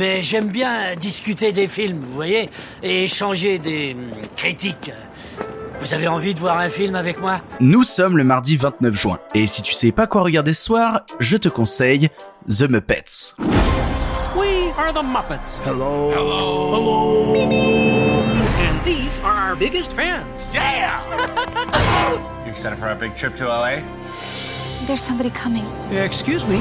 mais j'aime bien discuter des films, vous voyez, et échanger des hum, critiques. Vous avez envie de voir un film avec moi? Nous sommes le mardi 29 juin, et si tu sais pas quoi regarder ce soir, je te conseille The Muppets. We are the Muppets. Hello. Hello. And these are our biggest fans. Yeah! You excited for our big trip to LA? There's somebody coming. Excuse me.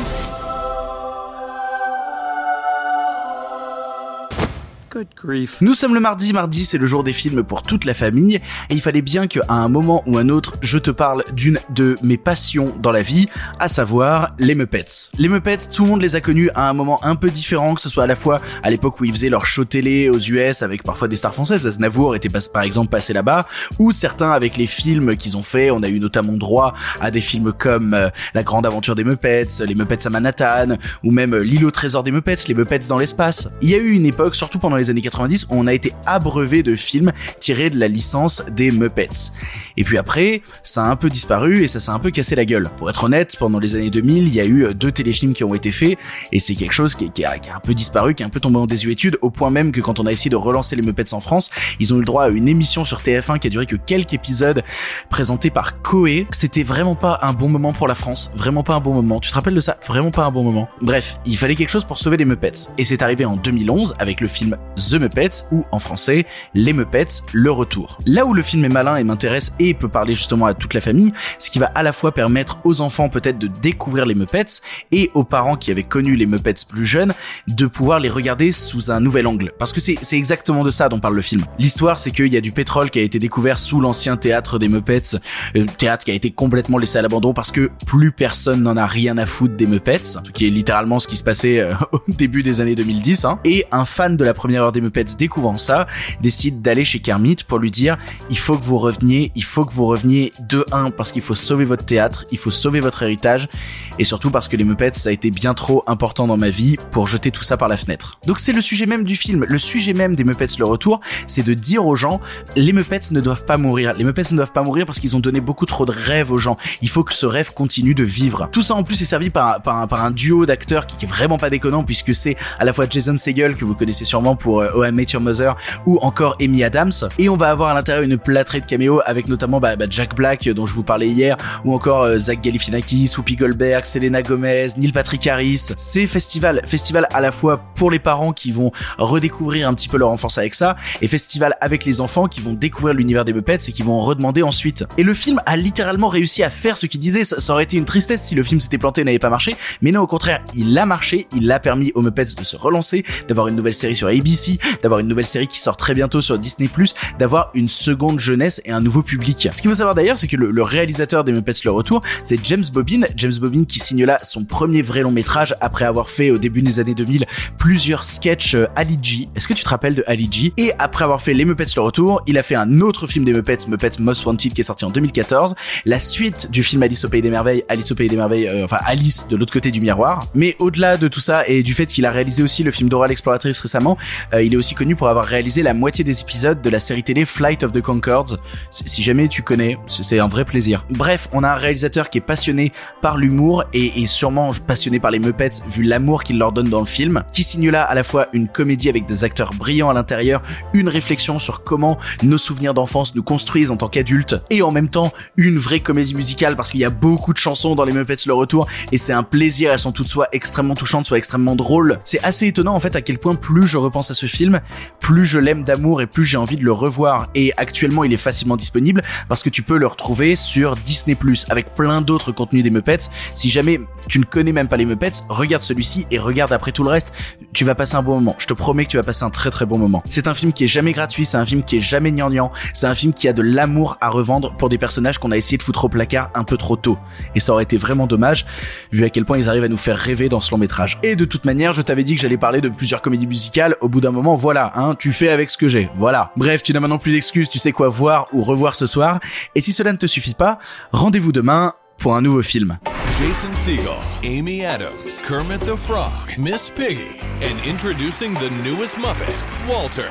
Good grief. Nous sommes le mardi, mardi c'est le jour des films pour toute la famille, et il fallait bien qu'à un moment ou un autre, je te parle d'une de mes passions dans la vie, à savoir les Muppets. Les Muppets, tout le monde les a connus à un moment un peu différent, que ce soit à la fois à l'époque où ils faisaient leur show télé aux US avec parfois des stars françaises, Aznavour était par exemple passé là-bas, ou certains avec les films qu'ils ont fait, on a eu notamment droit à des films comme euh, La Grande Aventure des Muppets, Les Muppets à Manhattan, ou même euh, L'île au trésor des Muppets, Les Muppets dans l'espace. Il y a eu une époque, surtout pendant les années 90, où on a été abreuvé de films tirés de la licence des Muppets. Et puis après, ça a un peu disparu et ça s'est un peu cassé la gueule. Pour être honnête, pendant les années 2000, il y a eu euh, deux téléfilms qui ont été faits et c'est quelque chose qui, a, un peu disparu, qui est un peu tombé en désuétude, au point même que quand on a essayé de relancer les Muppets en France, ils ont eu le droit à une émission sur TF1 qui a duré que quelques épisodes présentés par Koé. C'était vraiment pas un bon moment pour la France, vraiment pas un bon moment. Tu te rappelles de ça? Vraiment pas un bon moment. Bref, il fallait quelque chose pour sauver les Muppets et c'est arrivé en 2011 avec le film The Muppets ou en français Les Muppets, le retour. Là où le film est malin et m'intéresse et peut parler justement à toute la famille, c'est qu'il va à la fois permettre aux enfants peut-être de découvrir les Muppets et aux parents qui avaient connu les Muppets plus jeunes de pouvoir les regarder sous un nouvel angle. Parce que c'est exactement de ça dont parle le film. L'histoire, c'est qu'il y a du pétrole qui a été découvert sous l'ancien théâtre des Muppets, euh, théâtre qui a été complètement laissé à l'abandon parce que plus personne n'en a rien à foutre des Muppets, ce qui est littéralement ce qui se passait euh, au début des années 2010. Hein. Et un fan de la première heure des Muppets découvrant ça, décide d'aller chez Kermit pour lui dire il faut que vous reveniez, il faut que vous reveniez de 1 parce qu'il faut sauver votre théâtre, il faut sauver votre héritage et surtout parce que les Muppets ça a été bien trop important dans ma vie pour jeter tout ça par la fenêtre. Donc c'est le sujet même du film, le sujet même des Muppets le retour, c'est de dire aux gens les Muppets ne doivent pas mourir, les Muppets ne doivent pas mourir parce qu'ils ont donné beaucoup trop de rêves aux gens. Il faut que ce rêve continue de vivre. Tout ça en plus est servi par, par, un, par un duo d'acteurs qui, qui est vraiment pas déconnant puisque c'est à la fois Jason Segel que vous connaissez sûrement pour euh, Oh I Met Your Mother ou encore Amy Adams et on va avoir à l'intérieur une plâtrée de caméos avec notamment bah, bah, Jack Black euh, dont je vous parlais hier ou encore euh, Zach Galifianakis, Whoopi Goldberg, Selena Gomez, Neil Patrick Harris. C'est festival, festival à la fois pour les parents qui vont redécouvrir un petit peu leur enfance avec ça et festival avec les enfants qui vont découvrir l'univers des Muppets et qui vont en redemander ensuite. Et le film a littéralement réussi à faire ce qu'il disait. Ça aurait été une tristesse si le film s'était planté et n'avait pas marché. Mais non, au contraire, il a marché. Il a permis aux Muppets de se relancer, d'avoir une nouvelle série sur ABC, d'avoir une nouvelle série qui sort très bientôt sur Disney+, d'avoir une seconde jeunesse et un nouveau public. Ce qu'il faut savoir d'ailleurs, c'est que le, réalisateur des Muppets Le Retour, c'est James Bobbin. James Bobbin qui signe là son premier vrai long métrage après avoir fait au début des années 2000 plusieurs sketchs euh, Ali G. Est-ce que tu te rappelles de Ali G? Et après avoir fait Les Muppets Le Retour, il a fait un autre film des Muppets, Muppets Most Wanted, qui est sorti en 2014. La suite du film Alice au Pays des Merveilles, Alice au Pays des Merveilles, euh, enfin Alice de l'autre côté du miroir. Mais au-delà de tout ça et du fait qu'il a réalisé aussi le film Dora l'exploratrice récemment, euh, il est aussi connu pour avoir réalisé la moitié des épisodes de la série télé Flight of the Concords. Si jamais tu connais, c'est un vrai plaisir. Bref, on a un réalisateur qui est passionné par l'humour et, et sûrement passionné par les Muppets vu l'amour qu'il leur donne dans le film, qui signe là à la fois une comédie avec des acteurs brillants à l'intérieur, une réflexion sur comment nos souvenirs d'enfance nous construisent en tant qu'adultes, et en même temps une vraie comédie musicale parce qu'il y a beaucoup de chansons dans les Muppets le retour et c'est un plaisir, elles sont toutes soit extrêmement touchantes, soit extrêmement drôles. C'est assez étonnant en fait à quel point plus je repense à ce film, plus je l'aime d'amour et plus j'ai envie de le revoir. Et actuellement il est facilement disponible parce que tu peux le retrouver sur Disney+, avec plein d'autres contenus des Muppets. Si jamais tu ne connais même pas les Muppets, regarde celui-ci et regarde après tout le reste. Tu vas passer un bon moment. Je te promets que tu vas passer un très très bon moment. C'est un film qui est jamais gratuit, c'est un film qui est jamais gnangnan, c'est un film qui a de l'amour à revendre pour des personnages qu'on a essayé de foutre au placard un peu trop tôt. Et ça aurait été vraiment dommage, vu à quel point ils arrivent à nous faire rêver dans ce long métrage. Et de toute manière, je t'avais dit que j'allais parler de plusieurs comédies musicales, au bout d'un moment, voilà, hein, tu fais avec ce que j'ai, voilà. Bref, tu n'as maintenant plus d'excuses, tu sais quoi voir ou revoir ce soir, et si cela ne te suffit pas, rendez-vous demain pour un nouveau film. Jason Segel, Amy Adams, Kermit the Frog, Miss Piggy, and introducing the newest Muppet, Walter.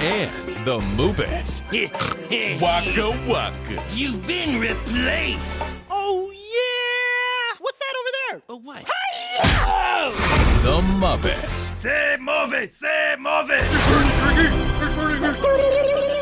And the Muppets. Waka Waka. You've been replaced. that over there? Oh, what? Hi-ya! The Muppets. Say, move it! Say, move it!